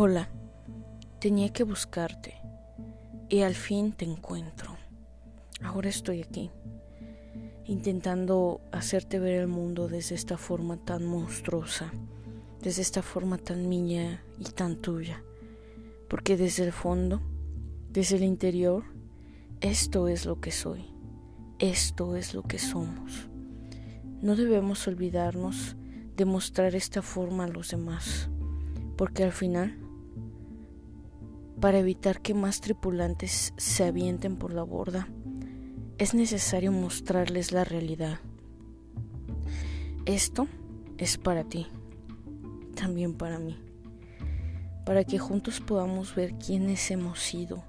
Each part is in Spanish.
Hola, tenía que buscarte y al fin te encuentro. Ahora estoy aquí, intentando hacerte ver el mundo desde esta forma tan monstruosa, desde esta forma tan mía y tan tuya, porque desde el fondo, desde el interior, esto es lo que soy, esto es lo que somos. No debemos olvidarnos de mostrar esta forma a los demás porque al final, para evitar que más tripulantes se avienten por la borda, es necesario mostrarles la realidad. Esto es para ti, también para mí, para que juntos podamos ver quiénes hemos sido,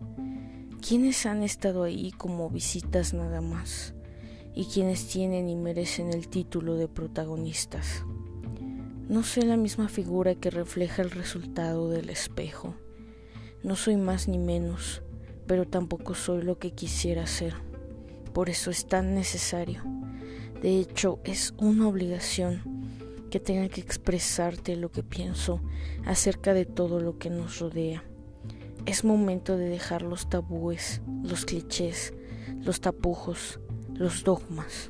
quiénes han estado ahí como visitas nada más, y quienes tienen y merecen el título de protagonistas. No soy la misma figura que refleja el resultado del espejo. No soy más ni menos, pero tampoco soy lo que quisiera ser. Por eso es tan necesario. De hecho, es una obligación que tenga que expresarte lo que pienso acerca de todo lo que nos rodea. Es momento de dejar los tabúes, los clichés, los tapujos, los dogmas.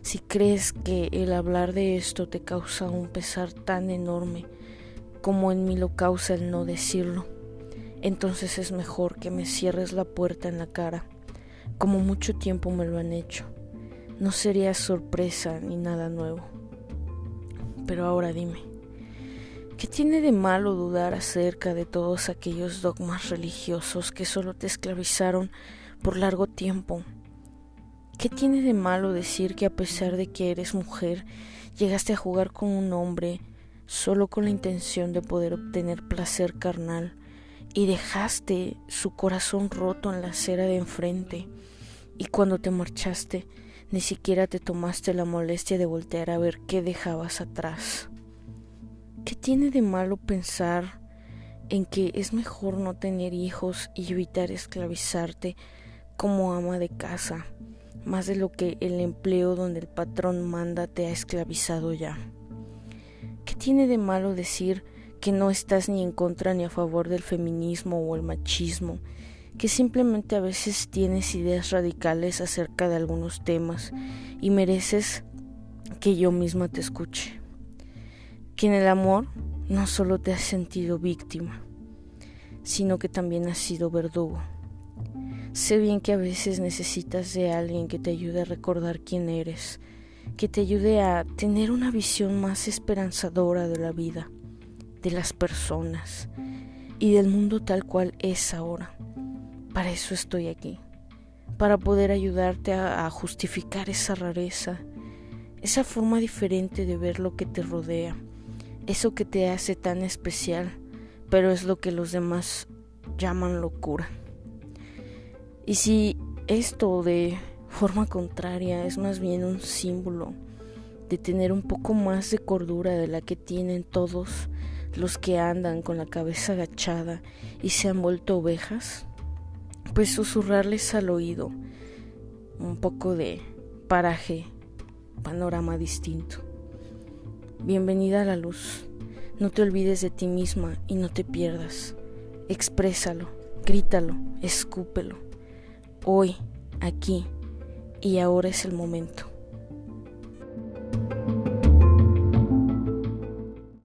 Si crees que el hablar de esto te causa un pesar tan enorme como en mí lo causa el no decirlo, entonces es mejor que me cierres la puerta en la cara, como mucho tiempo me lo han hecho. No sería sorpresa ni nada nuevo. Pero ahora dime, ¿qué tiene de malo dudar acerca de todos aquellos dogmas religiosos que solo te esclavizaron por largo tiempo ¿Qué tiene de malo decir que a pesar de que eres mujer, llegaste a jugar con un hombre solo con la intención de poder obtener placer carnal y dejaste su corazón roto en la acera de enfrente y cuando te marchaste ni siquiera te tomaste la molestia de voltear a ver qué dejabas atrás? ¿Qué tiene de malo pensar en que es mejor no tener hijos y evitar esclavizarte como ama de casa? más de lo que el empleo donde el patrón manda te ha esclavizado ya. ¿Qué tiene de malo decir que no estás ni en contra ni a favor del feminismo o el machismo, que simplemente a veces tienes ideas radicales acerca de algunos temas y mereces que yo misma te escuche? Que en el amor no solo te has sentido víctima, sino que también has sido verdugo Sé bien que a veces necesitas de alguien que te ayude a recordar quién eres, que te ayude a tener una visión más esperanzadora de la vida, de las personas y del mundo tal cual es ahora. Para eso estoy aquí, para poder ayudarte a, justificar esa rareza, esa forma diferente de ver lo que te rodea, eso que te hace tan especial, pero es lo que los demás llaman locura. Y si esto de forma contraria es más bien un símbolo de tener un poco más de cordura de la que tienen todos los que andan con la cabeza agachada y se han vuelto ovejas, pues susurrarles al oído un poco de paraje, panorama distinto. Bienvenida a la luz. No te olvides de ti misma y no te pierdas. Exprésalo, grítalo, escúpelo hoy, aquí y ahora es el momento.